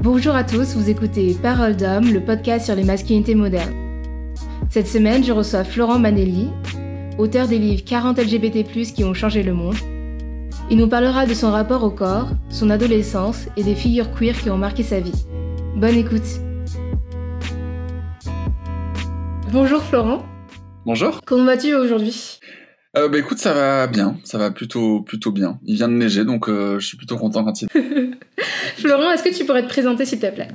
Bonjour à tous, vous écoutez Parole d'homme, le podcast sur les masculinités modernes. Cette semaine, je reçois Florent Manelli, auteur des livres 40 LGBT+, qui ont changé le monde. Il nous parlera de son rapport au corps, son adolescence et des figures queer qui ont marqué sa vie. Bonne écoute. Bonjour Florent. Bonjour. Comment vas-tu aujourd'hui? Euh, bah écoute, ça va bien, ça va plutôt plutôt bien. Il vient de neiger, donc euh, je suis plutôt content quand il. Florent, est-ce que tu pourrais te présenter s'il te plaît?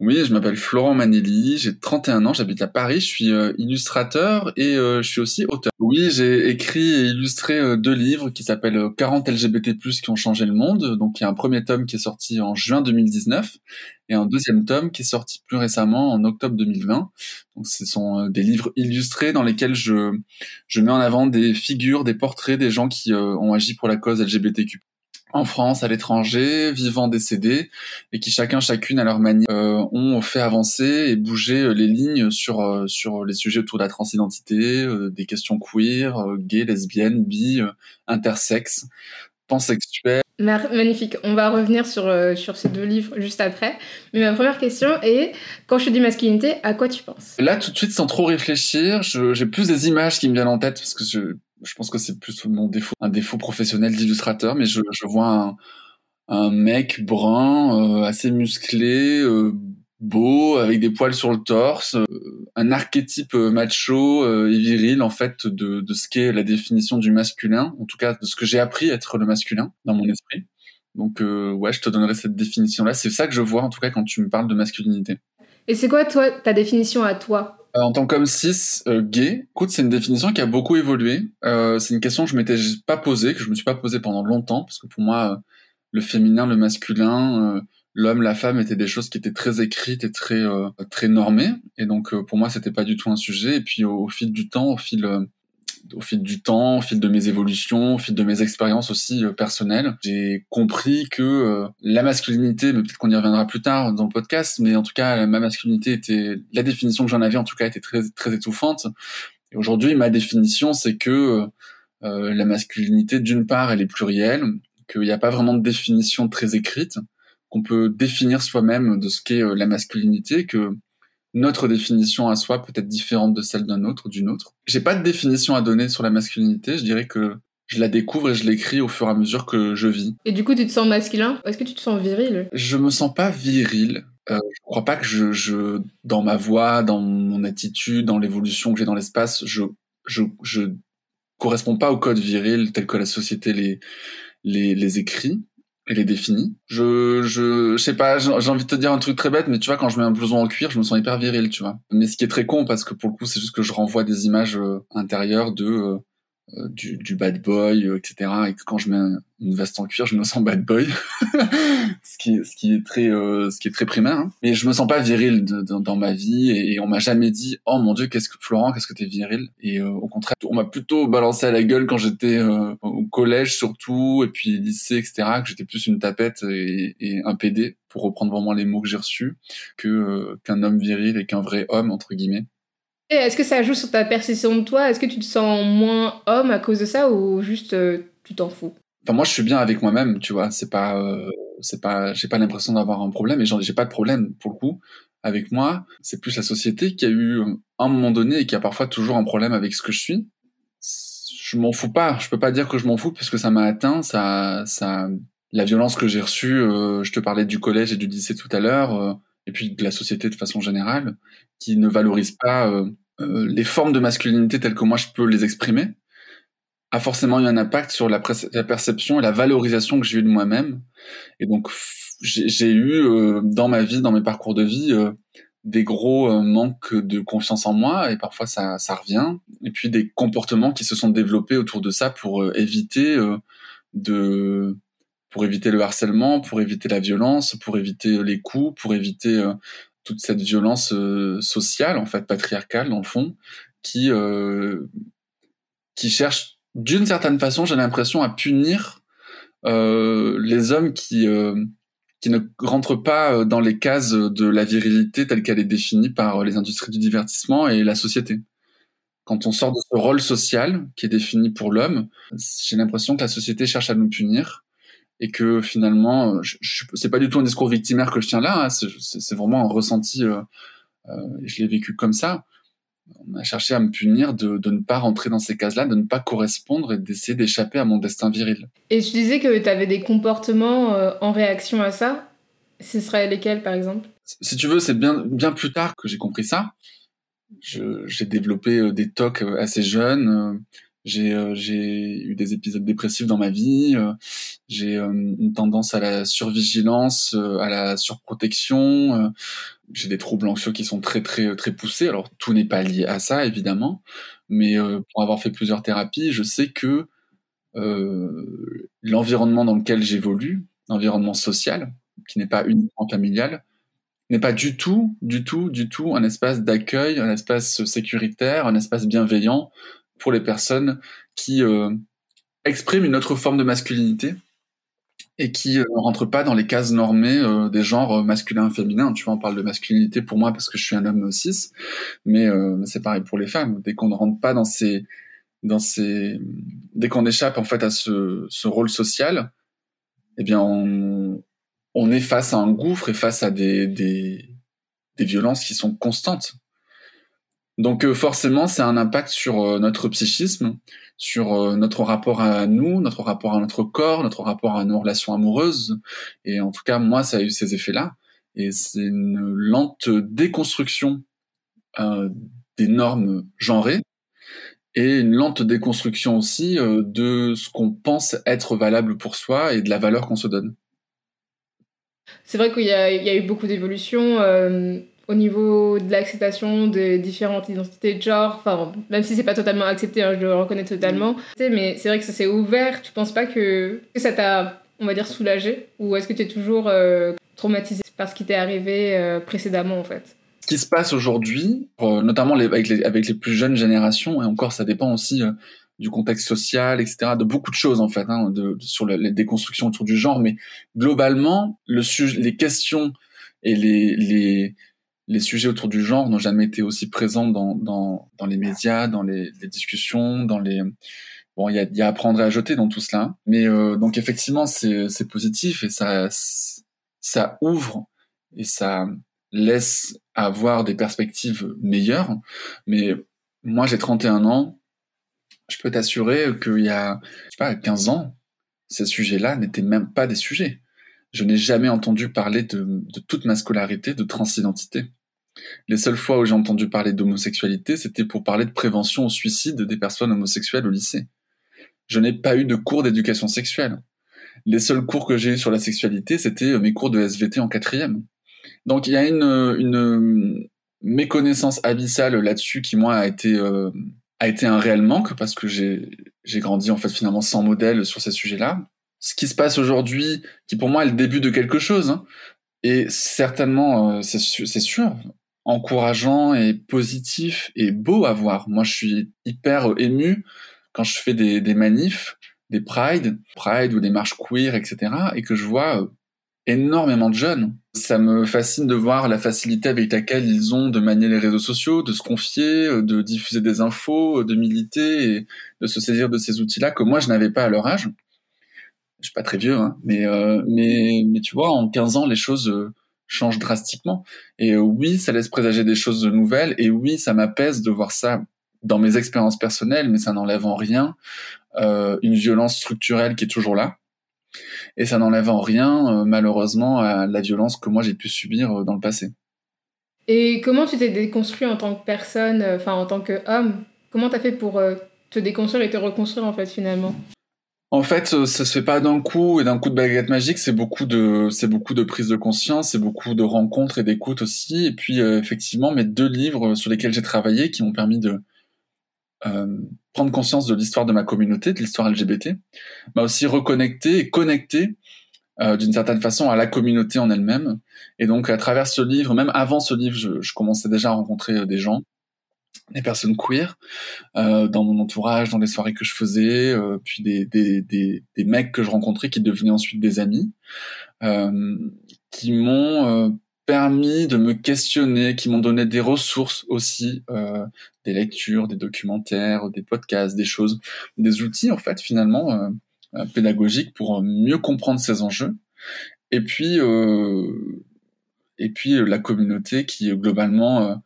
Oui, je m'appelle Florent Manelli, j'ai 31 ans, j'habite à Paris, je suis euh, illustrateur et euh, je suis aussi auteur. Oui, j'ai écrit et illustré euh, deux livres qui s'appellent 40 LGBT+, qui ont changé le monde. Donc il y a un premier tome qui est sorti en juin 2019 et un deuxième tome qui est sorti plus récemment en octobre 2020. Donc ce sont des livres illustrés dans lesquels je, je mets en avant des figures, des portraits des gens qui ont agi pour la cause LGBTQ en France, à l'étranger, vivants, décédés, et qui chacun, chacune à leur manière, euh, ont fait avancer et bouger euh, les lignes sur euh, sur les sujets autour de la transidentité, des questions queer, gays, lesbiennes, bi, intersexes, pansexuels. Magnifique. On va revenir sur, sur ces deux livres juste après. Mais ma première question est, quand je dis masculinité, à quoi tu penses? Là, tout de suite, sans trop réfléchir, j'ai plus des images qui me viennent en tête, parce que je, je pense que c'est plus mon défaut, un défaut professionnel d'illustrateur, mais je, vois un, mec brun, euh, assez musclé, euh, beau, avec des poils sur le torse, euh, un archétype macho et viril en fait de, de ce qu'est la définition du masculin, en tout cas de ce que j'ai appris à être le masculin dans mon esprit. Donc ouais, je te donnerai cette définition-là. C'est ça que je vois en tout cas quand tu me parles de masculinité. Et c'est quoi toi ta définition à toi? En tant qu'homme cis euh, gay, écoute, c'est une définition qui a beaucoup évolué. Euh, c'est une question que je m'étais pas posée, que je me suis pas posée pendant longtemps, parce que pour moi, le féminin, le masculin, l'homme, la femme étaient des choses qui étaient très écrites et très très normées. Et donc pour moi, c'était pas du tout un sujet. Et puis au, au fil du temps, au fil au fil du temps, au fil de mes évolutions, au fil de mes expériences aussi euh, personnelles, j'ai compris que euh, la masculinité, mais peut-être qu'on y reviendra plus tard dans le podcast, mais en tout cas, ma masculinité était, la définition que j'en avais en tout cas était très, très étouffante. Et aujourd'hui, ma définition, c'est que euh, la masculinité, d'une part, elle est plurielle, qu'il n'y a pas vraiment de définition très écrite, qu'on peut définir soi-même de ce qu'est la masculinité, que notre définition à soi peut être différente de celle d'un autre ou d'une autre. J'ai pas de définition à donner sur la masculinité, je dirais que je la découvre et je l'écris au fur et à mesure que je vis. Et du coup, tu te sens masculin? Est-ce que tu te sens viril? Je me sens pas viril. Euh, je crois pas que je, je, dans ma voix, dans mon attitude, dans l'évolution que j'ai dans l'espace, je, je, je correspond pas au code viril tel que la société les, les, les écrit elle est définie. Je, je, je sais pas, j'ai envie de te dire un truc très bête, mais tu vois, quand je mets un blouson en cuir, je me sens hyper viril, tu vois. Mais ce qui est très con, parce que pour le coup, c'est juste que je renvoie des images euh, intérieures de euh, du, du, bad boy, euh, etc. Et quand je mets une veste en cuir, je me sens bad boy, ce qui, ce qui est très, euh, ce qui est très primaire. Hein. Mais je me sens pas viril de, de, dans ma vie et, on m'a jamais dit, oh mon dieu, qu'est-ce que Florent, qu'est-ce que t'es viril? Et au contraire, on m'a plutôt balancé à la gueule quand j'étais au collège surtout et puis lycée, etc. Que j'étais plus une tapette et, et, un PD pour reprendre vraiment les mots que j'ai reçus que qu'un homme viril et qu'un vrai homme entre guillemets. Est-ce que ça joue sur ta perception de toi? Est-ce que tu te sens moins homme à cause de ça ou juste euh, tu t'en fous? Enfin, moi, je suis bien avec moi-même, tu vois. C'est pas, euh, c'est pas, j'ai pas l'impression d'avoir un problème et j'ai pas de problème pour le coup avec moi. C'est plus la société qui a eu un moment donné et qui a parfois toujours un problème avec ce que je suis. Je m'en fous pas. Je peux pas dire que je m'en fous puisque ça m'a atteint. Ça, ça, la violence que j'ai reçue. Euh, je te parlais du collège et du lycée tout à l'heure et puis de la société de façon générale, qui ne valorise pas euh, euh, les formes de masculinité telles que moi je peux les exprimer, a forcément eu un impact sur la, perception et la valorisation que j'ai eue de moi-même. Et donc j'ai eu euh, dans ma vie, dans mes parcours de vie, des gros manques de confiance en moi et parfois ça, ça revient. Et puis des comportements qui se sont développés autour de ça pour éviter de pour éviter le harcèlement, pour éviter la violence, pour éviter les coups, pour éviter euh, toute cette violence euh, sociale, en fait, patriarcale, dans le fond, qui, euh, qui cherche, d'une certaine façon, j'ai l'impression, à punir les hommes qui, qui ne rentrent pas dans les cases de la virilité telle qu'elle est définie par les industries du divertissement et la société. Quand on sort de ce rôle social qui est défini pour l'homme, j'ai l'impression que la société cherche à nous punir et que finalement, je, je c'est pas du tout un discours victimaire que je tiens là, hein, c'est vraiment un ressenti, euh, euh, je l'ai vécu comme ça. On a cherché à me punir de, de ne pas rentrer dans ces cases-là, de ne pas correspondre et d'essayer d'échapper à mon destin viril. Et tu disais que tu avais des comportements euh, en réaction à ça. Ce seraient lesquels, par exemple? Si tu veux, c'est bien, bien plus tard que j'ai compris ça. J'ai développé des tocs assez jeunes j'ai euh, eu des épisodes dépressifs dans ma vie, euh, j'ai euh, une tendance à la survigilance, à la surprotection, j'ai des troubles anxieux qui sont très très très poussés. Alors tout n'est pas lié à ça évidemment, mais pour avoir fait plusieurs thérapies, je sais que l'environnement dans lequel j'évolue, l'environnement social, qui n'est pas uniquement familial, n'est pas du tout, du tout, du tout un espace d'accueil, un espace sécuritaire, un espace bienveillant pour les personnes qui euh, expriment une autre forme de masculinité et qui euh, ne rentrent pas dans les cases normées euh, des genres masculin et féminin. Tu vois, on parle de masculinité pour moi parce que je suis un homme cis, mais c'est pareil pour les femmes. Dès qu'on ne rentre pas dans ces, dans ces, dès qu'on échappe en fait à ce, ce rôle social, eh bien on, on est face à un gouffre et face à des, des, des violences qui sont constantes. Donc euh, forcément, c'est un impact sur euh, notre psychisme, sur euh, notre rapport à nous, notre rapport à notre corps, notre rapport à nos relations amoureuses. Et en tout cas, moi, ça a eu ces effets-là. Et c'est une lente déconstruction des normes genrées et une lente déconstruction aussi de ce qu'on pense être valable pour soi et de la valeur qu'on se donne. C'est vrai qu'il y, a eu beaucoup d'évolutions au niveau de l'acceptation de différentes identités de genre, enfin, même si c'est pas totalement accepté, hein, je le reconnais totalement, mais c'est vrai que ça s'est ouvert, tu penses pas que, ça t'a, on va dire, soulagé? Ou est-ce que tu es toujours euh, traumatisé par ce qui t'est arrivé euh, précédemment, en fait? Ce qui se passe aujourd'hui, euh, notamment avec, les, avec les plus jeunes générations, et encore ça dépend aussi du contexte social, etc., de beaucoup de choses en fait, hein, de, sur les déconstructions autour du genre, mais globalement, le les questions et les, les, les sujets autour du genre n'ont jamais été aussi présents dans, dans, dans les médias, dans les, les, discussions, dans les... Bon, il y a, y a à et à jeter dans tout cela. Mais euh, donc effectivement, c'est positif et ça, ça ouvre et ça laisse avoir des perspectives meilleures. Mais moi, j'ai 31 ans. Je peux t'assurer qu'il y a, je sais pas, 15 ans, ces sujets-là n'étaient même pas des sujets. Je n'ai jamais entendu parler de, de toute ma scolarité de transidentité. Les seules fois où j'ai entendu parler d'homosexualité, c'était pour parler de prévention au suicide des personnes homosexuelles au lycée. Je n'ai pas eu de cours d'éducation sexuelle. Les seuls cours que j'ai eu sur la sexualité, c'était mes cours de SVT en quatrième. Donc il y a une, une méconnaissance abyssale là-dessus qui moi a été euh, un réel manque parce que j'ai grandi en fait finalement sans modèle sur ces sujets-là. Ce qui se passe aujourd'hui, qui pour moi est le début de quelque chose, hein, et certainement euh, c'est sûr, encourageant et positif et beau à voir. Moi, je suis hyper ému quand je fais des, des manifs, des pride, pride ou des marches queer, etc., et que je vois euh, énormément de jeunes. Ça me fascine de voir la facilité avec laquelle ils ont de manier les réseaux sociaux, de se confier, euh, de diffuser des infos, de militer et de se saisir de ces outils-là que moi je n'avais pas à leur âge. Je suis pas très vieux, hein, mais, euh, mais mais tu vois, en 15 ans, les choses change drastiquement. Et euh, oui, ça laisse présager des choses nouvelles. Et oui, ça m'apaise de voir ça dans mes expériences personnelles, mais ça n'enlève en rien euh, une violence structurelle qui est toujours là. Et ça n'enlève en rien, euh, malheureusement, à la violence que moi j'ai pu subir dans le passé. Et comment tu t'es déconstruit en tant que personne, enfin en tant qu'homme? Comment t'as fait pour te déconstruire et te reconstruire en fait finalement? En fait, euh, ça se fait pas d'un coup et d'un coup de baguette magique. C'est beaucoup de, c'est beaucoup de prise de conscience, c'est beaucoup de rencontres et d'écoute aussi. Et puis, euh, effectivement, mes deux livres sur lesquels j'ai travaillé, qui m'ont permis de euh, prendre conscience de l'histoire de ma communauté, de l'histoire LGBT, m'a aussi reconnecté et connecté d'une certaine façon à la communauté en elle-même. Et donc, à travers ce livre, même avant ce livre, je, je commençais déjà à rencontrer des gens des personnes queer euh, dans mon entourage, dans les soirées que je faisais, euh, puis des, des, des, mecs que je rencontrais qui devenaient ensuite des amis, euh, qui m'ont permis de me questionner, qui m'ont donné des ressources aussi, des lectures, des documentaires, des podcasts, des choses, des outils en fait finalement pédagogique pour mieux comprendre ces enjeux. Et puis, et puis la communauté qui globalement,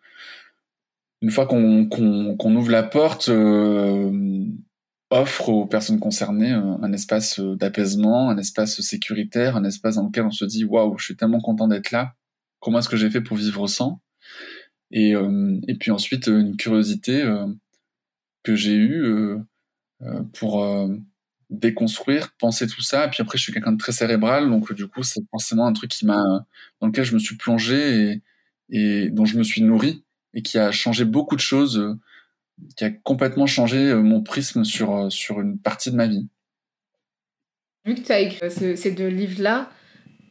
une fois qu'on ouvre la porte, offre aux personnes concernées un espace d'apaisement, un espace sécuritaire, un espace dans lequel on se dit waouh, je suis tellement content d'être là. Comment est-ce que j'ai fait pour vivre sans? Et, et puis ensuite une curiosité que j'ai eue pour déconstruire, penser tout ça. Et puis après, je suis quelqu'un de très cérébral, donc du coup, c'est forcément un truc qui m'a, dans lequel je me suis plongé et, et, dont je me suis nourri et qui a changé beaucoup de choses, euh, qui a complètement changé euh, mon prisme sur, euh, sur une partie de ma vie. Vu que tu as écrit ces deux livres-là,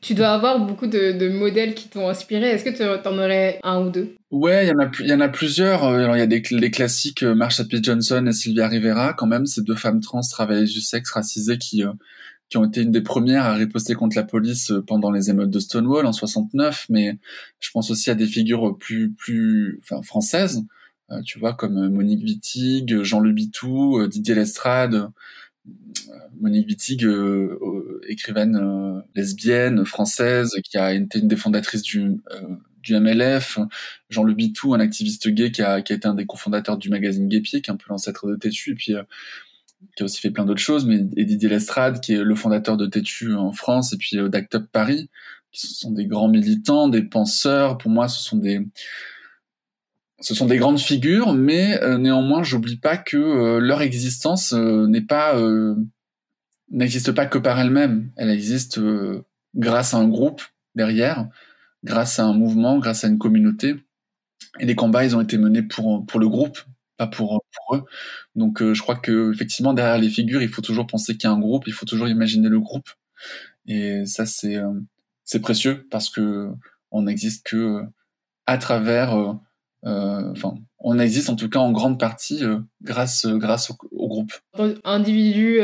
tu dois avoir beaucoup de, modèles qui t'ont inspiré. Est-ce que tu en aurais un ou deux? Ouais, il y en a, y en a plusieurs. Alors il y a des, les classiques Marsha P. Johnson et Sylvia Rivera, quand même, ces deux femmes trans travailleuses du sexe racisées qui qui ont été une des premières à riposter contre la police pendant les émeutes de Stonewall en 69, mais je pense aussi à des figures plus plus enfin françaises, tu vois comme Monique Wittig, Jean Le Bitou, Didier Lestrade, Monique Wittig, euh, euh, écrivaine euh, lesbienne française, qui a été une des fondatrices du, du MLF, Jean Le Bitou, un activiste gay qui a, qui a été un des cofondateurs du magazine Gay Pied, qui est un peu l'ancêtre de Tétu, et puis qui a aussi fait plein d'autres choses, mais et Didier Lestrade, qui est le fondateur de Tétu en France, et puis d'Act Up Paris, qui sont des grands militants, des penseurs. Pour moi, ce sont des ce sont des grandes figures, mais euh, néanmoins, j'oublie pas que euh, leur existence euh, n'est pas n'existe pas que par elle-même. Elle existe grâce à un groupe derrière, grâce à un mouvement, grâce à une communauté. Et les combats, ils ont été menés pour pour le groupe, pas pour eux. Donc, je crois que effectivement, derrière les figures, il faut toujours penser qu'il y a un groupe, il faut toujours imaginer le groupe. Et ça, c'est c'est précieux parce que on n'existe que à travers euh, enfin, on existe en tout cas en grande partie euh, grâce, euh, grâce au, groupe. Individu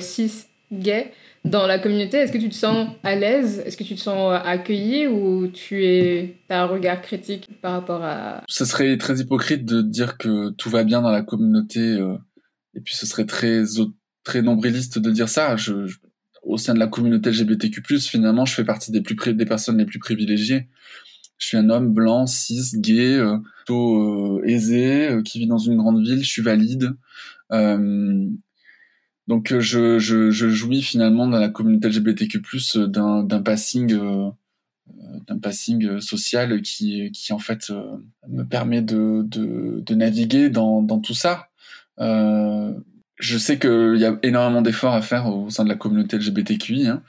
cis gay dans la communauté, est-ce que tu te sens à l'aise? Est-ce que tu te sens accueilli ou tu es as un regard critique par rapport à Ce serait très hypocrite de dire que tout va bien dans la communauté et puis ce serait très très nombriliste de dire ça. Je, au sein de la communauté LGBTQ+, finalement, je fais partie des plus des personnes les plus privilégiées. Je suis un homme blanc, cis, gay, euh, plutôt euh, aisé, euh, qui vit dans une grande ville. Je suis valide. Donc je, je, jouis finalement dans la communauté LGBTQ+ d'un passing d'un passing social qui, en fait me permet de, naviguer dans, tout ça. Euh, je sais qu'il y a énormément d'efforts à faire au sein de la communauté LGBTQI. Hein.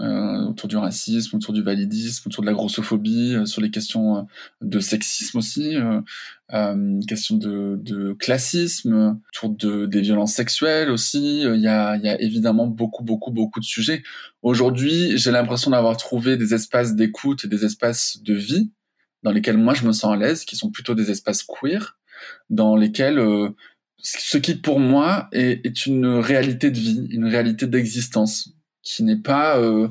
Euh, autour du racisme, autour du validisme, autour de la grossophobie, euh, sur les questions euh, de sexisme aussi, euh, questions de, de, classisme, autour de, des violences sexuelles aussi. Il y a, y a évidemment beaucoup, beaucoup, beaucoup de sujets. Aujourd'hui, j'ai l'impression d'avoir trouvé des espaces d'écoute et des espaces de vie dans lesquels moi je me sens à l'aise, qui sont plutôt des espaces queer, dans lesquels ce qui pour moi est, une réalité de vie, une réalité d'existence qui n'est pas euh,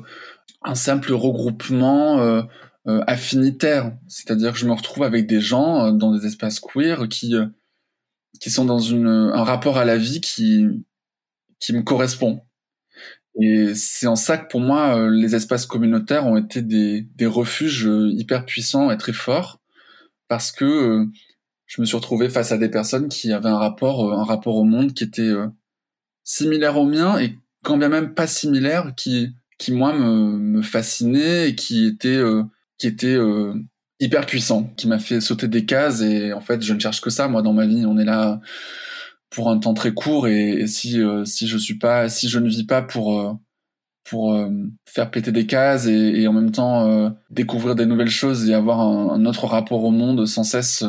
un simple regroupement euh, euh, affinitaire. C'est-à-dire que je me retrouve avec des gens dans des espaces queer qui qui sont dans un rapport à la vie qui qui me correspond. Et c'est en ça que pour moi, les espaces communautaires ont été des, des refuges hyper puissants et très forts parce que je me suis retrouvé face à des personnes qui avaient un rapport, un rapport au monde qui était similaire au mien et quand bien même pas similaire, qui, qui moi me, me fascinait et qui était, euh, qui était euh, hyper puissant, qui m'a fait sauter des cases. Et en fait, je ne cherche que ça, moi, dans ma vie. On est là pour un temps très court et, si, euh, si je suis pas, si je ne vis pas pour, pour faire péter des cases et, et en même temps découvrir des nouvelles choses et avoir un, un, autre rapport au monde sans cesse,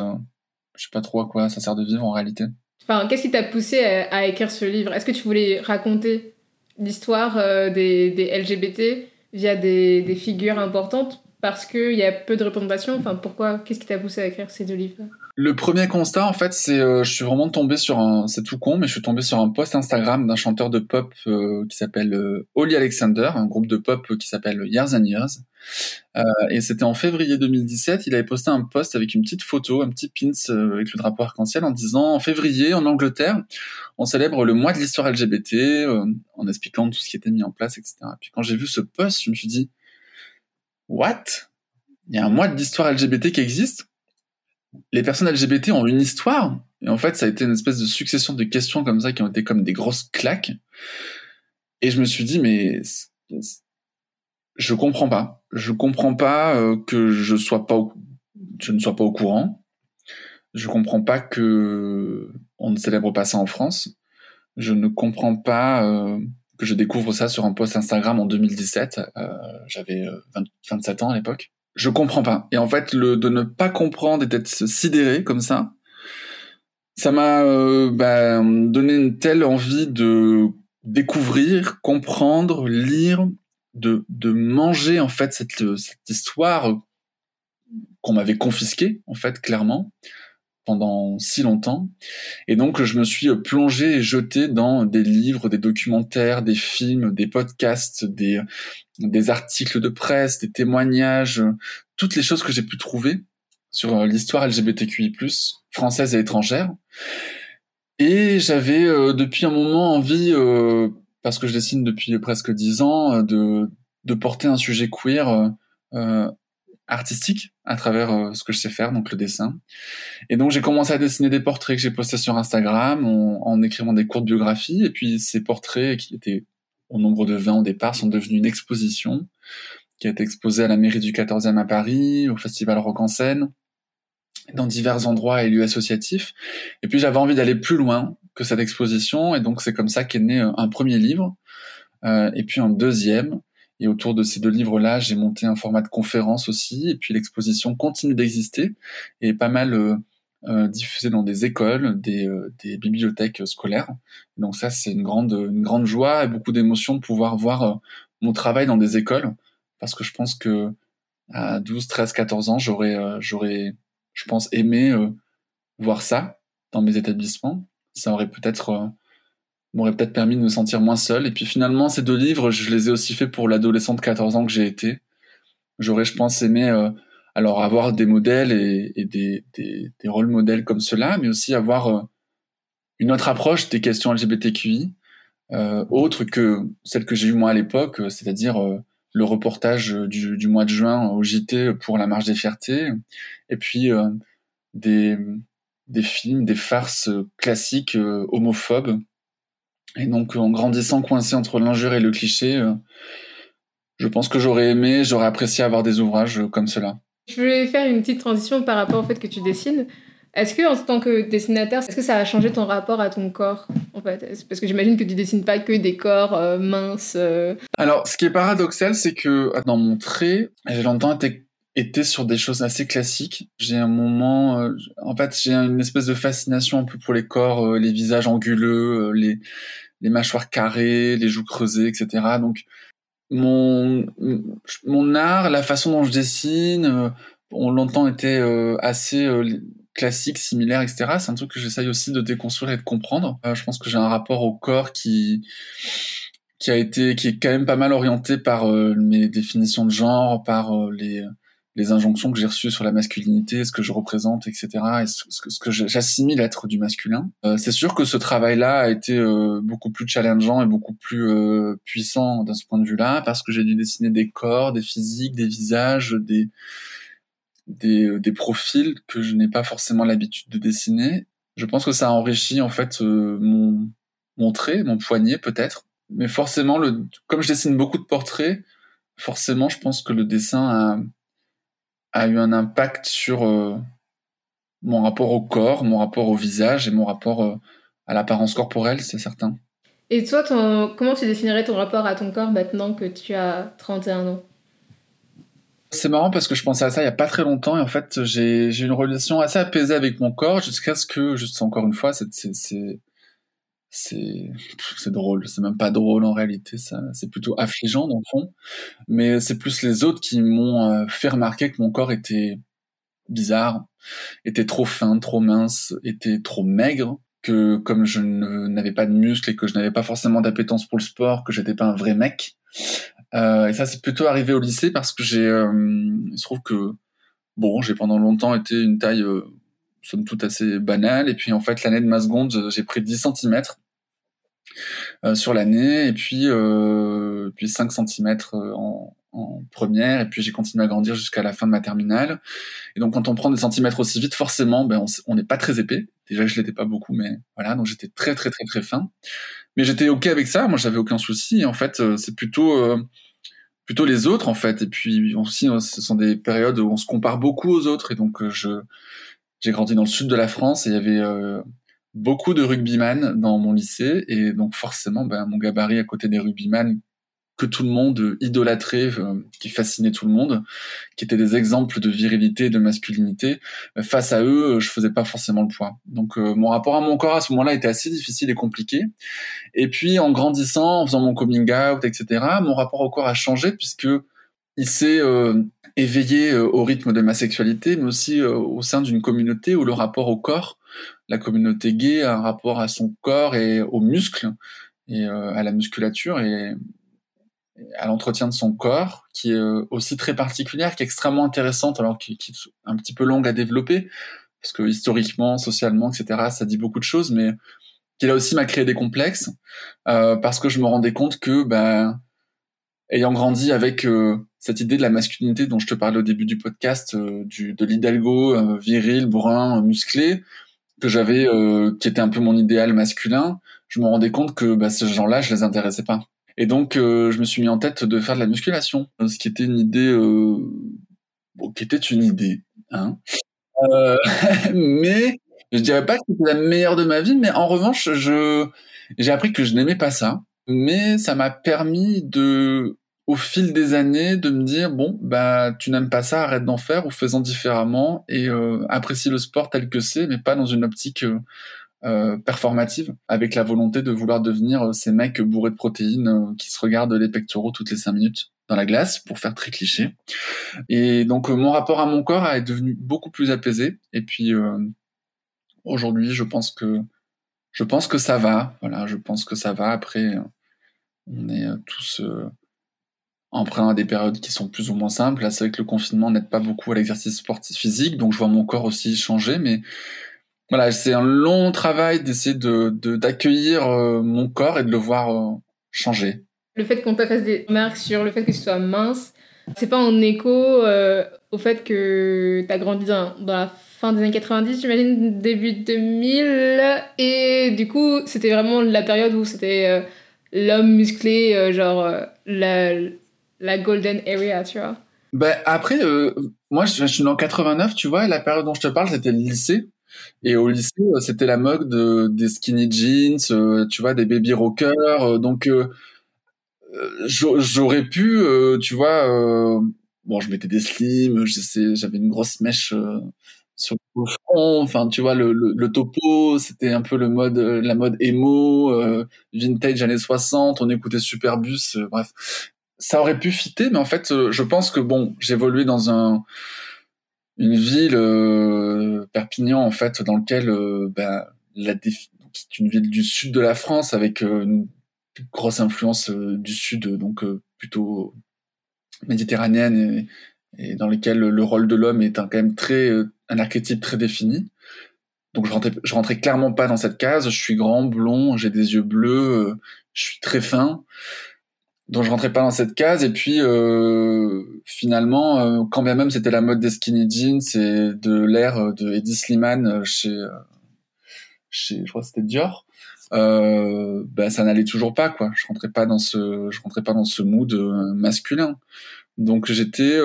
je sais pas trop à quoi ça sert de vivre en réalité. Enfin, qu'est-ce qui t'a poussé à, à écrire ce livre? Est-ce que tu voulais raconter l'histoire euh, des, des, LGBT via des, des figures importantes? Parce qu'il y a peu de représentation Enfin, pourquoi Qu'est-ce qui t'a poussé à écrire ces deux livres? Le premier constat, en fait, c'est euh, je suis vraiment tombé sur un, c'est tout con, mais je suis tombé sur un post Instagram d'un chanteur de pop euh, qui s'appelle euh, Holly Alexander, un groupe de pop qui s'appelle Years and Years. et c'était en février 2017. Il avait posté un post avec une petite photo, un petit pins avec le drapeau arc-en-ciel, en disant en février en Angleterre, on célèbre le mois de l'histoire LGBT, en expliquant tout ce qui était mis en place, etc. puis quand j'ai vu ce post, je me suis dit, what? Il y a un mois de l'histoire LGBT qui existe? Les personnes LGBT ont une histoire, et en fait, ça a été une espèce de succession de questions comme ça qui ont été comme des grosses claques. Et je me suis dit, mais je comprends pas. Je comprends pas euh, que je ne sois pas au courant. Je comprends pas que on ne célèbre pas ça en France. Je ne comprends pas euh, que je découvre ça sur un post Instagram en 2017. Euh, j'avais 27 ans à l'époque je comprends pas. Et en fait, le de ne pas comprendre et d'être sidéré comme ça, ça m'a euh, bah, donné une telle envie de découvrir, comprendre, lire, de, de manger en fait cette, cette histoire qu'on m'avait confisquée en fait clairement pendant si longtemps. Et donc, je me suis plongé et jeté dans des livres, des documentaires, des films, des podcasts, des, des articles de presse, des témoignages, toutes les choses que j'ai pu trouver sur l'histoire LGBTQI+, française et étrangère. Et j'avais euh, depuis un moment envie, euh, parce que je dessine depuis presque dix ans, de, de porter un sujet queer euh, artistique à travers euh, ce que je sais faire, donc le dessin. Et donc j'ai commencé à dessiner des portraits que j'ai postés sur Instagram en, écrivant des courtes biographies. Et puis ces portraits, qui étaient au nombre de 20 au départ, sont devenus une exposition qui a été exposée à la mairie du 14e à Paris, au festival Rock en scène, dans divers endroits et lieux associatifs. Et puis j'avais envie d'aller plus loin que cette exposition, et donc c'est comme ça qu'est né euh, un premier livre, euh, et puis un deuxième, et autour de ces deux livres-là, j'ai monté un format de conférence aussi. Et puis l'exposition continue d'exister et est pas mal euh, euh diffusée dans des écoles, des, euh, des bibliothèques scolaires. Donc ça, c'est une grande, une grande joie et beaucoup d'émotion de pouvoir voir mon travail dans des écoles. Parce que je pense que à 12, 13, 14 ans, j'aurais, j'aurais, je pense, aimé voir ça dans mes établissements. Ça aurait peut-être m'aurait peut-être permis de me sentir moins seul. Et puis finalement, ces deux livres, je les ai aussi faits pour l'adolescent de 14 ans que j'ai été. J'aurais, je pense, aimé euh, alors avoir des modèles et, des, des, des, rôles modèles comme cela, mais aussi avoir euh, une autre approche des questions LGBTQI, euh, autre que celle que j'ai eue moi à l'époque, euh, c'est-à-dire le reportage du, du, mois de juin au JT pour la Marche des Fiertés, et puis des, des films, des farces classiques homophobes et donc, en grandissant coincé entre l'injure et le cliché, euh, je pense que j'aurais aimé, j'aurais apprécié avoir des ouvrages euh, comme cela. Je voulais faire une petite transition par rapport au fait que tu dessines. Est-ce que, en tant que dessinateur, est-ce que ça a changé ton rapport à ton corps en fait? Parce que j'imagine que tu dessines pas que des corps euh, minces. Alors, ce qui est paradoxal, c'est que dans mon trait, j'ai longtemps été été sur des choses assez classiques. J'ai un moment, en fait, j'ai une espèce de fascination un peu pour les corps, les visages anguleux, les les mâchoires carrées, les joues creusées, etc. Donc mon mon art, la façon dont je dessine, euh, on longtemps été euh, assez euh, classique, similaire, etc. C'est un truc que j'essaye aussi de déconstruire et de comprendre. je pense que j'ai un rapport au corps qui qui a été qui est quand même pas mal orienté par mes définitions de genre, par les les injonctions que j'ai reçues sur la masculinité, ce que je représente, etc., et ce, que j'assimile être du masculin. Euh, c'est sûr que ce travail-là a été euh, beaucoup plus challengeant et beaucoup plus euh, puissant dans ce point de vue-là, parce que j'ai dû dessiner des corps, des physiques, des visages, des des, des profils que je n'ai pas forcément l'habitude de dessiner. Je pense que ça a enrichi en fait mon mon trait, mon poignet peut-être, mais forcément le comme je dessine beaucoup de portraits, forcément je pense que le dessin a a eu un impact sur euh, mon rapport au corps, mon rapport au visage et mon rapport euh, à l'apparence corporelle, c'est certain. Et toi, ton, comment tu définirais ton rapport à ton corps maintenant que tu as 31 ans? C'est marrant parce que je pensais à ça il y a pas très longtemps et en fait j'ai une relation assez apaisée avec mon corps jusqu'à ce que, juste encore une fois, c'est c'est c'est drôle. C'est même pas drôle en réalité. Ça c'est plutôt affligeant dans le fond. Mais c'est plus les autres qui m'ont euh, fait remarquer que mon corps était bizarre, était trop fin, trop mince, était trop maigre, que comme je n'avais pas de muscles et que je n'avais pas forcément d'appétence pour le sport, que j'étais pas un vrai mec. Euh, et ça, c'est plutôt arrivé au lycée parce que j'ai, euh, il se trouve que bon, j'ai pendant longtemps été une taille euh, somme toute assez banale. Et puis en fait, l'année de ma seconde, j'ai pris 10 cm euh, sur l'année, et puis euh, puis 5 cm en, en première, et puis j'ai continué à grandir jusqu'à la fin de ma terminale. Et donc quand on prend des centimètres aussi vite, forcément, ben, on n'est pas très épais. Déjà, je l'étais pas beaucoup, mais voilà, donc j'étais très très très très fin. Mais j'étais ok avec ça, moi j'avais aucun souci. En fait, euh, c'est plutôt euh, plutôt les autres en fait. Et puis aussi, euh, ce sont des périodes où on se compare beaucoup aux autres. Et donc je j'ai grandi dans le sud de la France et il y avait beaucoup de rugbyman dans mon lycée et donc forcément, ben, mon gabarit à côté des rugbyman que tout le monde idolâtrait, euh, qui fascinait tout le monde, qui étaient des exemples de virilité, de masculinité. Euh, face à eux, je faisais pas forcément le poids. Donc euh, mon rapport à mon corps à ce moment-là était assez difficile et compliqué. Et puis en grandissant, en faisant mon coming out, etc., mon rapport au corps a changé puisque il s'est éveillé au rythme de ma sexualité, mais aussi au sein d'une communauté où le rapport au corps, la communauté gay a un rapport à son corps et aux muscles et à la musculature et à l'entretien de son corps, qui est euh, aussi très particulière, qui est extrêmement intéressante, alors qui, est un petit peu longue à développer, parce que historiquement, socialement, etc., ça dit beaucoup de choses, mais qui là aussi m'a créé des complexes, euh, parce que je me rendais compte que, ben, ayant grandi avec euh, cette idée de la masculinité dont je te parlais au début du podcast, du, de l'hidalgo viril, brun, musclé, que j'avais, qui était un peu mon idéal masculin, je me rendais compte que ben, ces gens-là, je les intéressais pas. Et donc, euh, je me suis mis en tête de faire de la musculation, ce qui était une idée, euh, bon, qui était une idée, hein. Euh, mais je dirais pas que c'était la meilleure de ma vie, mais en revanche, je j'ai appris que je n'aimais pas ça, mais ça m'a permis de, au fil des années, de me dire bon, bah tu n'aimes pas ça, arrête d'en faire ou fais-en différemment et apprécie le sport tel que c'est, mais pas dans une optique euh, performative, avec la volonté de vouloir devenir euh, ces mecs bourrés de protéines euh, qui se regardent les pectoraux toutes les cinq minutes dans la glace, pour faire très cliché. Et donc mon rapport à mon corps est devenu beaucoup plus apaisé. Et puis aujourd'hui, je pense que je pense que ça va. Voilà, je pense que ça va. Après, on est tous emprunts à des périodes qui sont plus ou moins simples. Là, c'est vrai que le confinement n'aide pas beaucoup à l'exercice sportif physique, donc je vois mon corps aussi changer, mais voilà, c'est un long travail d'essayer de d'accueillir euh, mon corps et de le voir euh, changer. Le fait qu'on te fasse des remarques sur le fait que tu sois mince, c'est pas en écho euh, au fait que tu as grandi dans, la fin des années 90, j'imagine, début 2000, et du coup, c'était vraiment la période où c'était l'homme musclé, genre la, la golden area, tu vois. Ben, après, moi, je, suis en 89, tu vois, la période dont je te parle, c'était le lycée. Et au lycée, euh, c'était la mode de, des skinny jeans, euh, tu vois, des baby rockers. Euh, donc, j'aurais pu, tu vois, bon, je mettais des slims, j'avais une grosse mèche sur le front. Enfin, tu vois, le, le, le topo, c'était un peu le mode, la mode emo, vintage années 60. On écoutait Superbus, bref. Ça aurait pu fitter, mais en fait, je pense que bon, j'évoluais dans un une ville, euh, Perpignan, en fait, dans lequel euh, ben, la c'est une ville du sud de la France avec euh, une grosse influence du sud, donc plutôt méditerranéenne et, dans lequel le rôle de l'homme est un, quand même très un archétype très défini. Donc je rentrais, je rentrais clairement pas dans cette case. Je suis grand, blond, j'ai des yeux bleus, je suis très fin donc je rentrais pas dans cette case. Et puis euh, finalement euh, quand bien même c'était la mode des skinny jeans et de l'ère de Eddie Sliman euh, chez euh, chez je crois c'était Dior euh, bah, ça n'allait toujours pas quoi. Je rentrais pas dans ce je rentrais pas dans ce mood masculin. Donc j'étais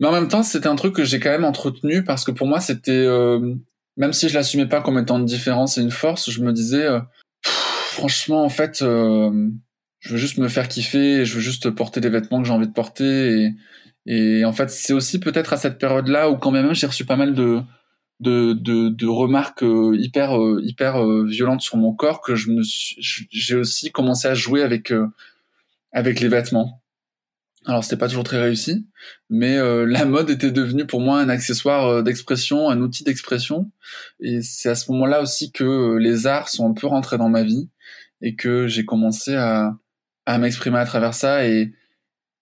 mais en même temps c'était un truc que j'ai quand même entretenu parce que pour moi c'était même si je l'assumais pas comme étant une différence et une force je me disais franchement en fait je veux juste me faire kiffer, je veux juste porter des vêtements que j'ai envie de porter. Et, et en fait, c'est aussi peut-être à cette période-là où quand même j'ai reçu pas mal de, de, de, de remarques euh, hyper, euh, hyper euh, violentes sur mon corps que je me j'ai aussi commencé à jouer avec, avec les vêtements. Alors c'était pas toujours très réussi, mais la mode était devenue pour moi un accessoire d'expression, un outil d'expression. Et c'est à ce moment-là aussi que les arts sont un peu rentrés dans ma vie et que j'ai commencé à, à m'exprimer à travers ça et,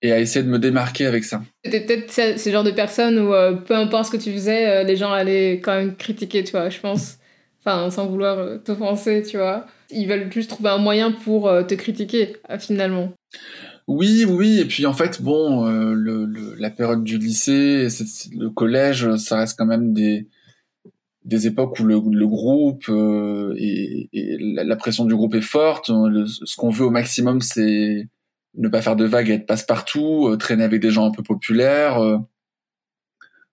et à essayer de me démarquer avec ça. C'était peut-être ce genre de personne où peu importe ce que tu faisais, les gens allaient quand même critiquer, tu vois, je pense. Enfin, sans vouloir t'offenser, tu vois. Ils veulent juste trouver un moyen pour te critiquer, finalement. Oui, oui, et puis en fait, bon, euh, le, la période du lycée, le collège, ça reste quand même des des époques où le, le groupe euh, et, la, pression du groupe est forte. ce qu'on veut au maximum, c'est ne pas faire de vagues, être passe-partout, euh, traîner avec des gens un peu populaires.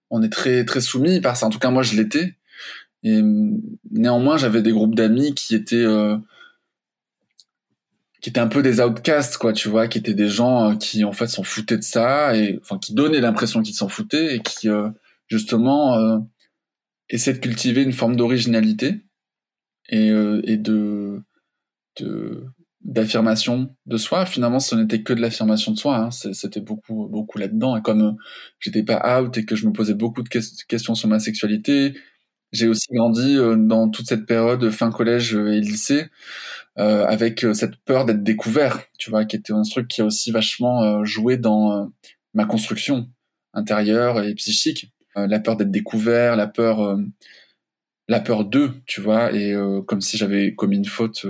on est très très soumis par ça. En tout cas, moi, je l'étais. Et néanmoins, j'avais des groupes d'amis qui étaient qui étaient un peu des outcasts, quoi, tu vois, qui étaient des gens euh, qui en fait s'en foutaient de ça et enfin qui donnaient l'impression qu'ils s'en foutaient et qui euh, justement euh, essaient de cultiver une forme d'originalité et, euh, et de, d'affirmation de soi. Finalement, ce n'était que de l'affirmation de soi. Hein. C'était beaucoup beaucoup là-dedans. Et comme j'étais pas out et que je me posais beaucoup de questions sur ma sexualité, j'ai aussi grandi dans toute cette période fin collège et lycée euh, avec euh, cette peur d'être découvert, tu vois, qui était un truc qui a aussi vachement euh, joué dans ma construction intérieure et psychique. La peur d'être découvert, la peur, la peur d'eux, tu vois, et comme si j'avais commis une faute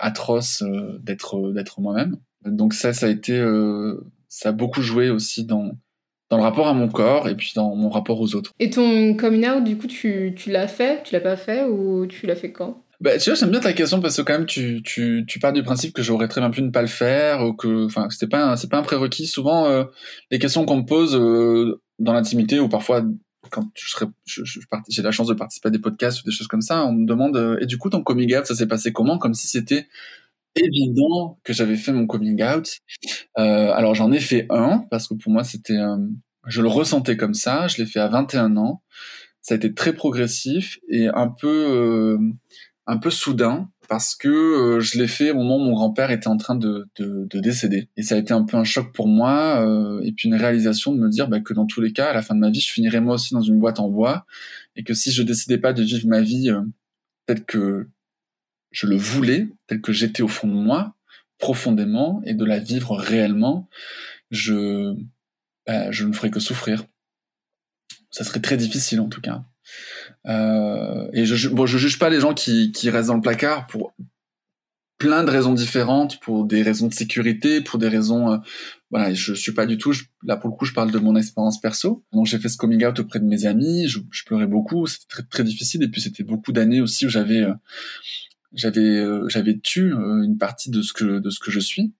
atroce d'être d'être moi-même. Donc ça, ça a été, ça a beaucoup joué aussi dans dans le rapport à mon corps et puis dans mon rapport aux autres. Et ton coming out, du coup, tu, tu l'as fait, tu l'as pas fait ou tu l'as fait quand? Bah, tu vois, j'aime bien ta question parce que quand même, tu, tu, tu pars du principe que j'aurais très bien pu ne pas le faire ou que, enfin, c'était pas, c'est pas un prérequis. Souvent, euh, les questions qu'on me pose euh, dans l'intimité ou parfois quand je serais, j'ai la chance de participer à des podcasts ou des choses comme ça, on me demande, euh, et du coup, ton coming out, ça s'est passé comment? Comme si c'était évident que j'avais fait mon coming out. alors, j'en ai fait un parce que pour moi, c'était, je le ressentais comme ça. Je l'ai fait à 21 ans. Ça a été très progressif et un peu un peu soudain parce que euh, je l'ai fait au moment où mon grand-père était en train de, de, de, décéder. Et ça a été un peu un choc pour moi, euh, et puis une réalisation de me dire bah, que dans tous les cas, à la fin de ma vie, je finirais moi aussi dans une boîte en bois, et que si je décidais pas de vivre ma vie euh, telle que je le voulais, telle que j'étais au fond de moi, profondément, et de la vivre réellement, je, bah, je ne ferais que souffrir. Ça serait très difficile en tout cas. Euh, et je, bon, juge pas les gens qui, restent dans le placard pour plein de raisons différentes, pour des raisons de sécurité, pour des raisons, euh, voilà, je suis pas du tout, là pour le coup, je parle de mon expérience perso. Donc j'ai fait ce coming out auprès de mes amis, je, pleurais beaucoup, c'était très, difficile, et puis c'était beaucoup d'années aussi où j'avais, euh, j'avais, euh, j'avais tué une partie de ce que, de ce que je suis.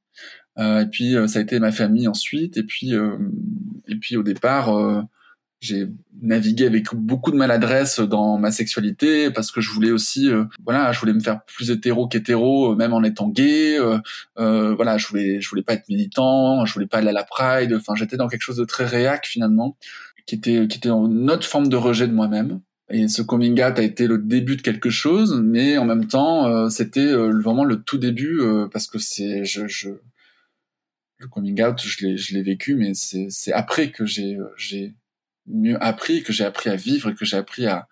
et puis ça a été ma famille ensuite, et puis, et puis au départ j'ai navigué avec beaucoup de maladresse dans ma sexualité parce que je voulais aussi euh, voilà je voulais me faire plus hétéro qu'hétéro euh, même en étant gay euh, euh, voilà je voulais je voulais pas être militant je voulais pas aller à la pride enfin j'étais dans quelque chose de très réac finalement qui était qui était une autre forme de rejet de moi-même. Et ce coming out a été le début de quelque chose mais en même temps c'était vraiment le tout début parce que c'est je, je le coming out je l'ai je l'ai vécu mais c'est c'est après que j'ai j'ai mieux appris, que j'ai appris à vivre que j'ai appris à,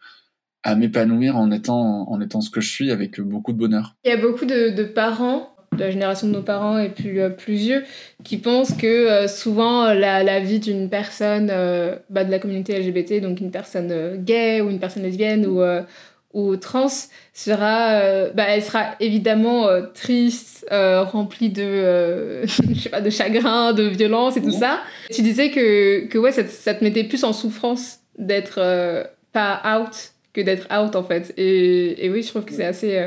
à m'épanouir en étant, en étant ce que je suis avec beaucoup de bonheur. Il y a beaucoup de, de parents de la génération de nos parents et plus, euh, plus vieux, qui pensent que euh, souvent la, la vie d'une personne euh, bah, de la communauté LGBT, donc une personne gay ou une personne lesbienne ou, ou trans sera, euh, bah, elle sera évidemment euh, triste, euh, remplie de, je sais pas, de chagrin, de violence et tout ça. Tu disais que, que ouais, ça, ça te mettait plus en souffrance d'être pas out que d'être out en fait. Et, et, oui, je trouve que c'est assez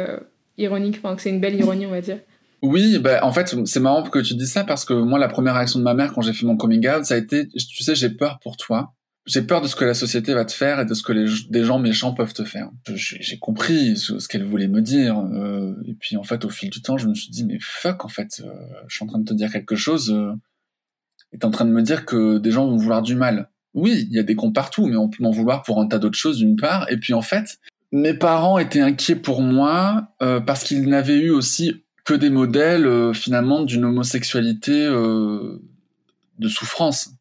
ironique, enfin que c'est une belle ironie, on va dire. Oui, bah, en fait, c'est marrant que tu dis ça parce que moi, la première réaction de ma mère quand j'ai fait mon coming out, ça a été, tu sais, j'ai peur pour toi j'ai peur de ce que la société va te faire et de ce que les, des gens méchants peuvent te faire. J'ai compris ce, qu'elle voulait me dire. Euh, et puis en fait, au fil du temps, je me suis dit, mais fuck, en fait, euh, je suis en train de te dire quelque chose. Euh, et t'es en train de me dire que des gens vont vouloir du mal. Oui, il y a des cons partout, mais on peut m'en vouloir pour un tas d'autres choses d'une part. Et puis en fait, mes parents étaient inquiets pour moi euh, parce qu'ils n'avaient eu aussi que des modèles finalement d'une homosexualité de souffrance.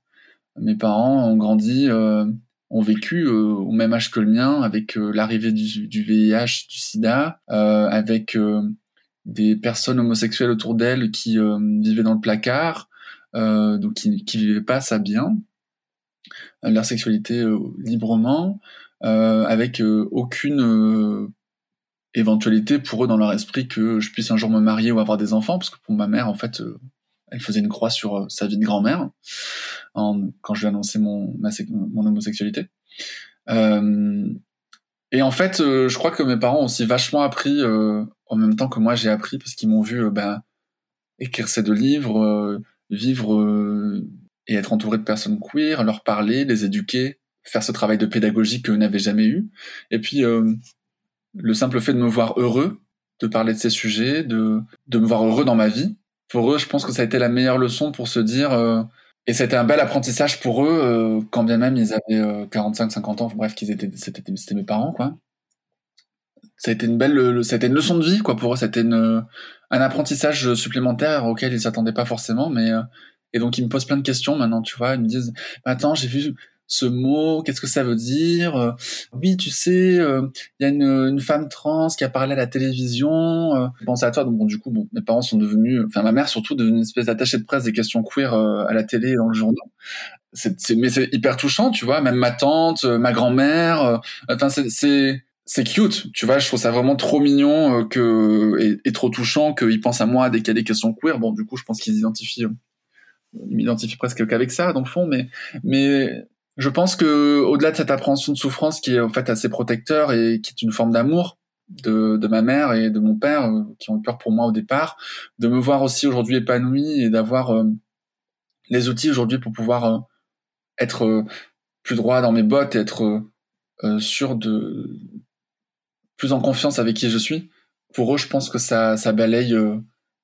Mes parents ont grandi, ont vécu au même âge que le mien, avec l'arrivée du, du, VIH, du SIDA, avec des personnes homosexuelles autour d'elles qui vivaient dans le placard, donc qui, qui vivaient pas ça bien, leur sexualité librement, avec aucune éventualité pour eux dans leur esprit que je puisse un jour me marier ou avoir des enfants, parce que pour ma mère, en fait, euh, elle faisait une croix sur euh, sa vie de grand-mère quand je lui ai annoncé mon, mon homosexualité. Euh, et en fait, je crois que mes parents ont aussi vachement appris en même temps que moi j'ai appris, parce qu'ils m'ont vu ben, écrire ces deux livres, vivre et être entouré de personnes queer, leur parler, les éduquer, faire ce travail de pédagogie qu'eux n'avaient jamais eu. Et puis, le simple fait de me voir heureux, de parler de ces sujets, de, de me voir heureux dans ma vie, pour eux, je pense que ça a été la meilleure leçon pour se dire. Euh, et c'était un bel apprentissage pour eux, euh, quand bien même ils avaient 45, euh, 50 ans, bref, qu'ils étaient, c'était, mes parents, quoi. Ça a été une belle, c'était une leçon de vie, quoi, pour eux. C'était un apprentissage supplémentaire auquel ils s'attendaient pas forcément, mais et donc ils me posent plein de questions maintenant, tu vois. Ils me disent, attends, j'ai vu ce mot, qu'est-ce que ça veut dire? Euh, Oui, tu sais, euh, il y a une, une, femme trans qui a parlé à la télévision. Euh, je pensais à toi, donc bon, du coup, bon, mes parents sont devenus, enfin ma mère surtout, devenue une espèce d'attaché de presse des questions queer à la télé et dans le journal. C'est, mais c'est hyper touchant, tu vois. Même ma tante, ma grand-mère, enfin c'est c'est cute, tu vois, je trouve ça vraiment trop mignon que et, trop touchant qu'ils pensent à moi dès qu'il y a des questions queer. Bon, du coup, je pense qu'ils identifient, ils m'identifient presque qu'avec ça, dans le fond, mais mais je pense que au-delà de cette appréhension de souffrance qui est en fait assez protecteur et qui est une forme d'amour de, ma mère et de mon père euh, qui ont eu peur pour moi au départ, de me voir aussi aujourd'hui épanoui et d'avoir euh, les outils aujourd'hui pour pouvoir euh, être plus droit dans mes bottes et être sûr de plus en confiance avec qui je suis. Pour eux, je pense que ça, ça balaye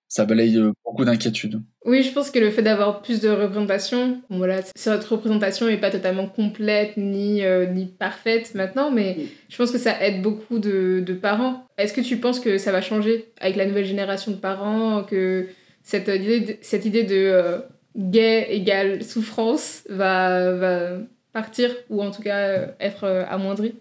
ça balaye beaucoup d'inquiétudes. Oui, je pense que le fait d'avoir plus de représentation, bon, voilà, cette représentation n'est pas totalement complète ni, euh, ni parfaite maintenant, mais je pense que ça aide beaucoup de, de parents. Est-ce que tu penses que ça va changer avec la nouvelle génération de parents, que cette idée de, cette idée de euh, gay égale souffrance va, va partir ou en tout cas être amoindrie?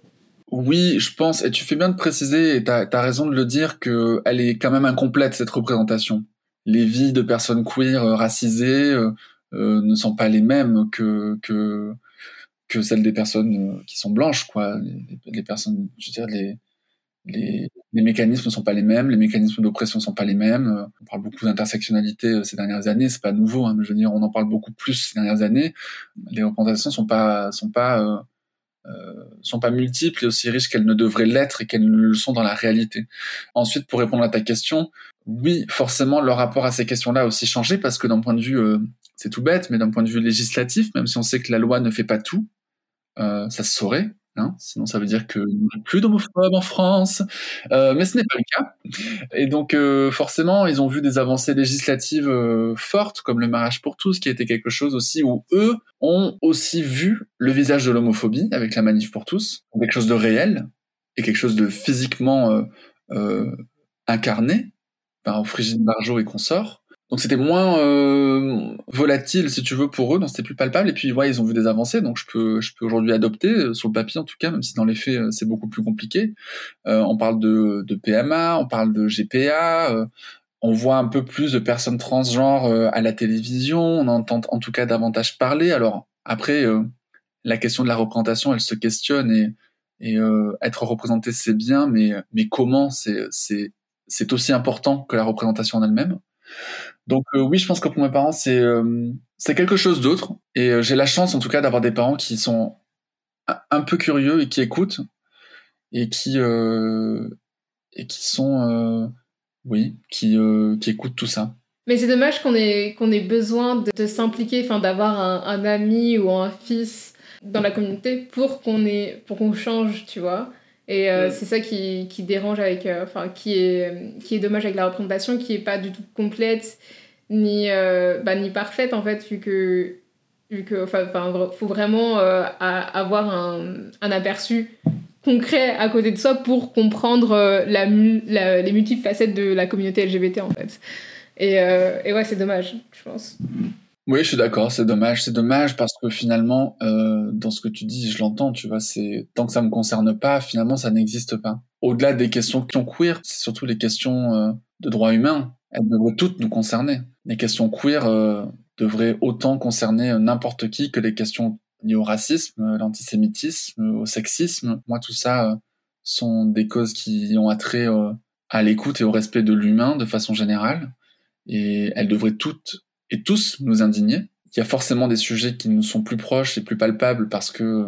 Oui, je pense, et tu fais bien de préciser, et tu as, raison de le dire, qu'elle est quand même incomplète, cette représentation. Les vies de personnes queer euh, racisées euh, euh, ne sont pas les mêmes que, que, que celles des personnes qui sont blanches, quoi. Les, personnes, je veux dire, les, les, les, mécanismes ne sont pas les mêmes, les mécanismes d'oppression ne sont pas les mêmes. On parle beaucoup d'intersectionnalité ces dernières années, c'est pas nouveau, hein, mais je veux dire, on en parle beaucoup plus ces dernières années. Les représentations sont pas, sont pas euh, sont pas multiples et aussi riches qu'elles ne devraient l'être et qu'elles ne le sont dans la réalité. Ensuite, pour répondre à ta question, oui, forcément, leur rapport à ces questions-là a aussi changé parce que d'un point de vue, euh, c'est tout bête, mais d'un point de vue législatif, même si on sait que la loi ne fait pas tout, euh, ça se saurait. Hein, sinon, ça veut dire a plus d'homophobes en France. Euh, mais ce n'est pas le cas. Et donc, forcément, ils ont vu des avancées législatives fortes, comme le mariage pour tous, qui était quelque chose aussi où eux ont aussi vu le visage de l'homophobie avec la manif pour tous, quelque chose de réel et quelque chose de physiquement incarné par Frigide Barjot et consorts. Donc c'était moins euh, volatile, si tu veux, pour eux, donc c'était plus palpable. Et puis, ouais, ils ont vu des avancées, donc je peux, je peux aujourd'hui adopter, euh, sur le papier en tout cas, même si dans les faits, euh, c'est beaucoup plus compliqué. Euh, on parle de, de, PMA, on parle de GPA, euh, on voit un peu plus de personnes transgenres à la télévision, on entend en tout cas davantage parler. Alors après, la question de la représentation, elle se questionne et, et être représenté, c'est bien, mais, mais comment, c'est, c'est, aussi important que la représentation en elle-même. Donc euh, oui, je pense que pour mes parents, c'est euh, quelque chose d'autre. Et euh, j'ai la chance, en tout cas, d'avoir des parents qui sont un peu curieux et qui écoutent et qui et qui sont oui, qui qui écoutent tout ça. Mais c'est dommage qu'on ait qu'on ait besoin de, s'impliquer, enfin d'avoir un, un, ami ou un fils dans la communauté pour qu'on ait pour qu'on change, tu vois. Et mm. c'est ça qui, qui, dérange avec, enfin, qui, est, qui est dommage avec la représentation, qui est pas du tout complète ni, euh, bah, ni parfaite en fait, vu que vu que enfin faut vraiment euh, avoir un, un, aperçu concret à côté de soi pour comprendre euh, la, les multiples facettes de la communauté LGBT en fait. Et, et ouais, c'est dommage, je pense. Oui, je suis d'accord, c'est dommage. C'est dommage parce que finalement, euh, dans ce que tu dis, je l'entends, tu vois, c'est tant que ça me concerne pas, finalement, ça n'existe pas. Au-delà des questions queer, c'est surtout les questions euh, de droits humains. Elles devraient toutes nous concerner. Les questions queer euh, devraient autant concerner n'importe qui que les questions liées au racisme, l'antisémitisme, au sexisme. Moi, tout ça sont des causes qui ont attrait à l'écoute et au respect de l'humain de façon générale. Et elles devraient toutes et tous nous indigner. Il y a forcément des sujets qui nous sont plus proches et plus palpables parce que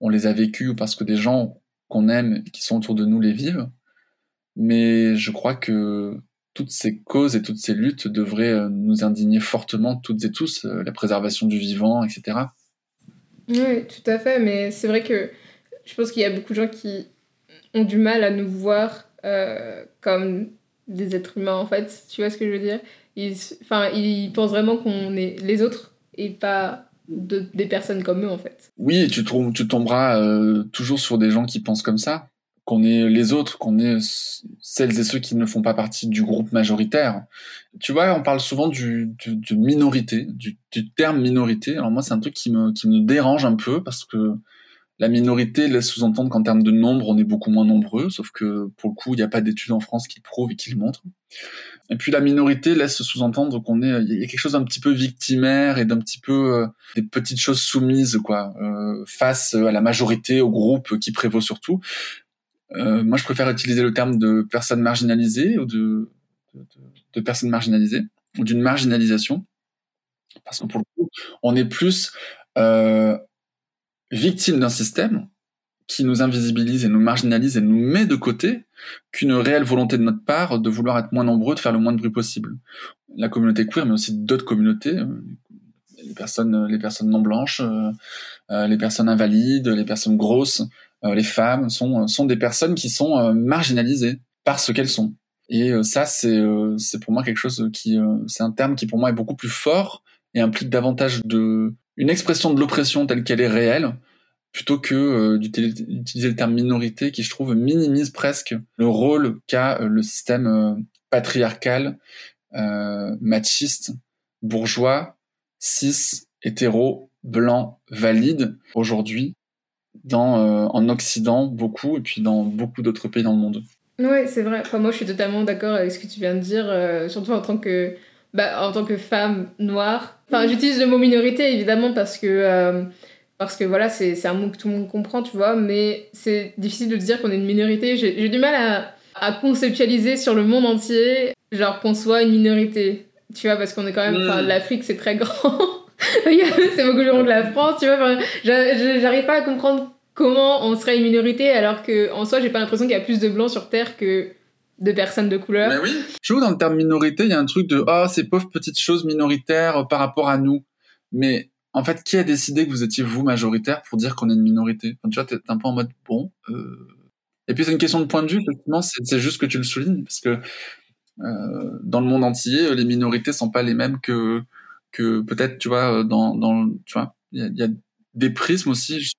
on les a vécus ou parce que des gens qu'on aime qui sont autour de nous les vivent. Mais je crois que toutes ces causes et toutes ces luttes devraient euh, nous indigner fortement toutes et tous, euh, la préservation du vivant, etc. Oui, tout à fait, mais c'est vrai que je pense qu'il y a beaucoup de gens qui ont du mal à nous voir euh, comme des êtres humains, en fait. Tu vois ce que je veux dire? Ils, enfin, ils pensent vraiment qu'on est les autres et pas de, des personnes comme eux, en fait. Oui, tu, tu tomberas euh, toujours sur des gens qui pensent comme ça, qu'on est les autres, qu'on est celles et ceux qui ne font pas partie du groupe majoritaire. Tu vois, on parle souvent du, du, minorité, du, du, terme minorité. Alors moi, c'est un truc qui me, qui me dérange un peu parce que la minorité laisse sous-entendre qu'en termes de nombre, on est beaucoup moins nombreux, sauf que pour le coup, il n'y a pas d'études en France qui le prouvent et qui le montrent. Et puis la minorité laisse sous-entendre qu'on est, il y a quelque chose d'un petit peu victimaire et d'un petit peu euh, des petites choses soumises, quoi, euh, face à la majorité, au groupe qui prévaut surtout. Euh, moi, je préfère utiliser le terme de personnes marginalisées ou de, personnes marginalisées ou d'une marginalisation, parce que pour le coup, on est plus euh, victime d'un système qui nous invisibilise et nous marginalise et nous met de côté qu'une réelle volonté de notre part de vouloir être moins nombreux, de faire le moins de bruit possible. La communauté queer, mais aussi d'autres communautés, euh, les personnes, les personnes non blanches, euh, euh, les personnes invalides, les personnes grosses, les femmes sont, sont des personnes qui sont marginalisées par ce qu'elles sont. Et ça, c'est c'est pour moi quelque chose qui, c'est un terme qui pour moi est beaucoup plus fort et implique davantage de une expression de l'oppression telle qu'elle est réelle plutôt que euh, d'utiliser le terme minorité qui, je trouve, minimise presque le rôle qu'a euh, le système euh, patriarcal, machiste, bourgeois, cis, hétéro, blanc, valide aujourd'hui dans en Occident beaucoup et puis dans beaucoup d'autres pays dans le monde. Oui, c'est vrai. Moi, je suis totalement d'accord avec ce que tu viens de dire, surtout en tant que bah, en tant que femme noire. Enfin, j'utilise le mot minorité évidemment parce que parce que voilà, c'est un mot que tout le monde comprend, tu vois, mais c'est difficile de dire qu'on est une minorité. J'ai du mal à, à, conceptualiser sur le monde entier, genre qu'on soit une minorité, tu vois, parce qu'on est quand même, mm. l'Afrique c'est très grand, c'est beaucoup plus grand que la France, tu vois, j'arrive pas à comprendre comment on serait une minorité alors que en soi j'ai pas l'impression qu'il y a plus de blancs sur Terre que de personnes de couleur. Mais oui. Je trouve dans le terme minorité, il y a un truc de oh ces pauvres petites choses minoritaires par rapport à nous. Mais en fait, qui a décidé que vous étiez vous majoritaire pour dire qu'on est une minorité? Tu vois, t'es un peu en mode bon. Euh... Et puis c'est une question de point de vue, effectivement, c'est juste que tu le soulignes, parce que euh, dans le monde entier, les minorités sont pas les mêmes que que peut-être, tu vois, dans, dans tu vois, il y, a des prismes aussi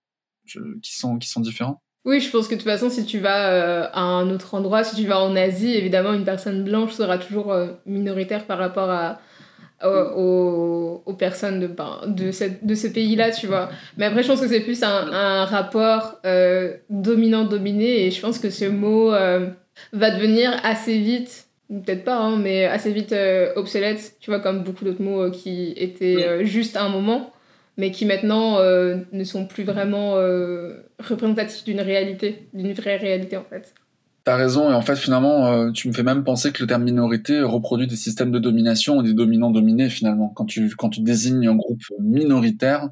qui sont qui sont différents. Oui, je pense que de toute façon, si tu vas euh, à un autre endroit, si tu vas en Asie, évidemment, une personne blanche sera toujours minoritaire par rapport à, aux, aux, personnes de, ben, de, cette, de ce pays-là, tu vois. Mais après, je pense que c'est plus un, un rapport euh, dominant-dominé et je pense que ce mot euh, va devenir assez vite, peut-être pas, hein, mais assez vite euh, obsolète, tu vois, comme beaucoup d'autres mots qui étaient juste à un moment, mais qui maintenant ne sont plus vraiment représentatifs d'une réalité, d'une vraie réalité en fait. T'as raison, et en fait, finalement, euh, tu me fais même penser que le terme minorité reproduit des systèmes de domination et des dominants dominés, finalement. Quand tu, quand tu désignes un groupe minoritaire,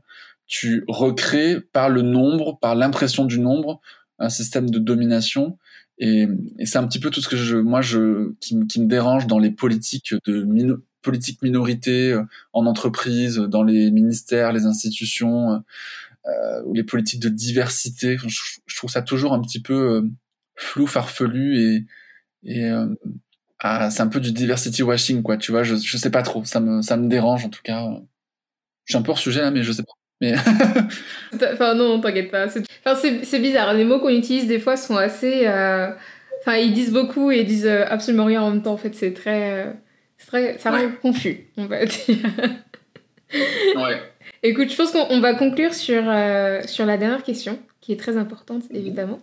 tu recrées par le nombre, par l'impression du nombre, un système de domination. Et, et c'est un petit peu tout ce que je, moi, je, qui, qui me dérange dans les politiques de politique minorité euh, en entreprise, dans les ministères, les institutions, euh, ou les politiques de diversité. Je, je, trouve ça toujours un petit peu euh, flou, farfelu et, et euh, ah, c'est un peu du diversity washing, quoi. Tu vois, je, je sais pas trop. Ça me, ça me dérange en tout cas. Je suis un peu hors sujet là, mais je sais pas. Mais... enfin, non, t'inquiète pas. Enfin, c'est bizarre. Les mots qu'on utilise des fois sont assez. Euh, enfin, ils disent beaucoup et ils disent euh, absolument rien en même temps. En fait, c'est très. très... Ça rend confus, on va dire. Ouais. Écoute, je pense qu'on va conclure sur, euh, sur la dernière question, qui est très importante, évidemment,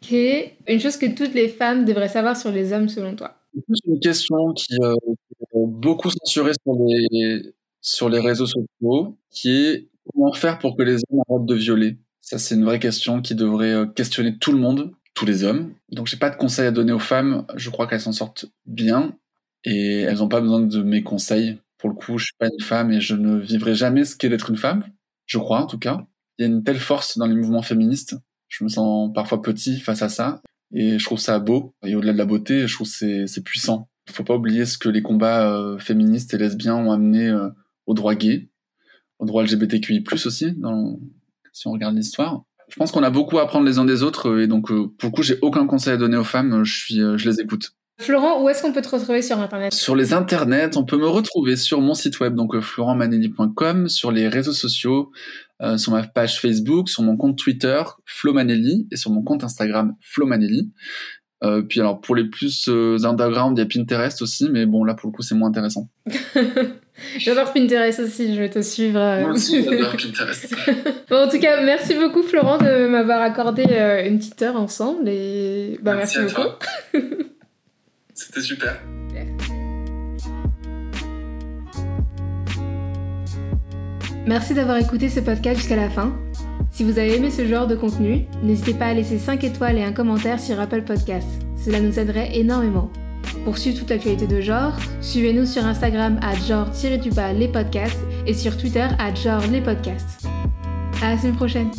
qui est une chose que toutes les femmes devraient savoir sur les hommes, selon toi. C'est une question qui, euh, est beaucoup censurée sur les, sur les réseaux sociaux, qui est comment faire pour que les hommes arrêtent de violer Ça, c'est une vraie question qui devrait euh, questionner tout le monde, tous les hommes. Donc, j'ai pas de conseils à donner aux femmes. Je crois qu'elles s'en sortent bien et elles n'ont pas besoin de mes conseils. Pour le coup, je suis pas une femme et je ne vivrai jamais ce qu'est d'être une femme. Je crois, en tout cas. Il y a une telle force dans les mouvements féministes. Je me sens parfois petit face à ça et je trouve ça beau. Et au-delà de la beauté, je trouve c'est c'est puissant. Il faut pas oublier ce que les combats euh, féministes et lesbiens ont amené euh, au droit gay, au droit LGBTQI+, aussi, dans, si on regarde l'histoire. Je pense qu'on a beaucoup à apprendre les uns des autres, et donc, euh, pour le coup, j'ai aucun conseil à donner aux femmes, je, suis, je les écoute. Florent, où est-ce qu'on peut te retrouver sur Internet? Sur les internets, on peut me retrouver sur mon site web, donc florentmanelli.com, sur les réseaux sociaux, euh, sur ma page Facebook, sur mon compte Twitter, Flo Manelli, et sur mon compte Instagram, Flo Manelli. Euh, puis alors pour les plus euh, underground, il y a Pinterest aussi, mais bon là pour le coup c'est moins intéressant. j'adore Pinterest aussi, je vais te suivre. Moi aussi j'adore Pinterest. bon, en tout cas, merci beaucoup Florent de m'avoir accordé une petite heure ensemble et bah, merci, merci beaucoup. C'était super. Merci d'avoir écouté ce podcast jusqu'à la fin. Si vous avez aimé ce genre de contenu, n'hésitez pas à laisser 5 étoiles et un commentaire sur Apple Podcasts. Cela nous aiderait énormément. Pour suivre toute l'actualité de genre, suivez-nous sur Instagram à genre-les podcasts et sur Twitter à genre les podcasts. À la semaine prochaine!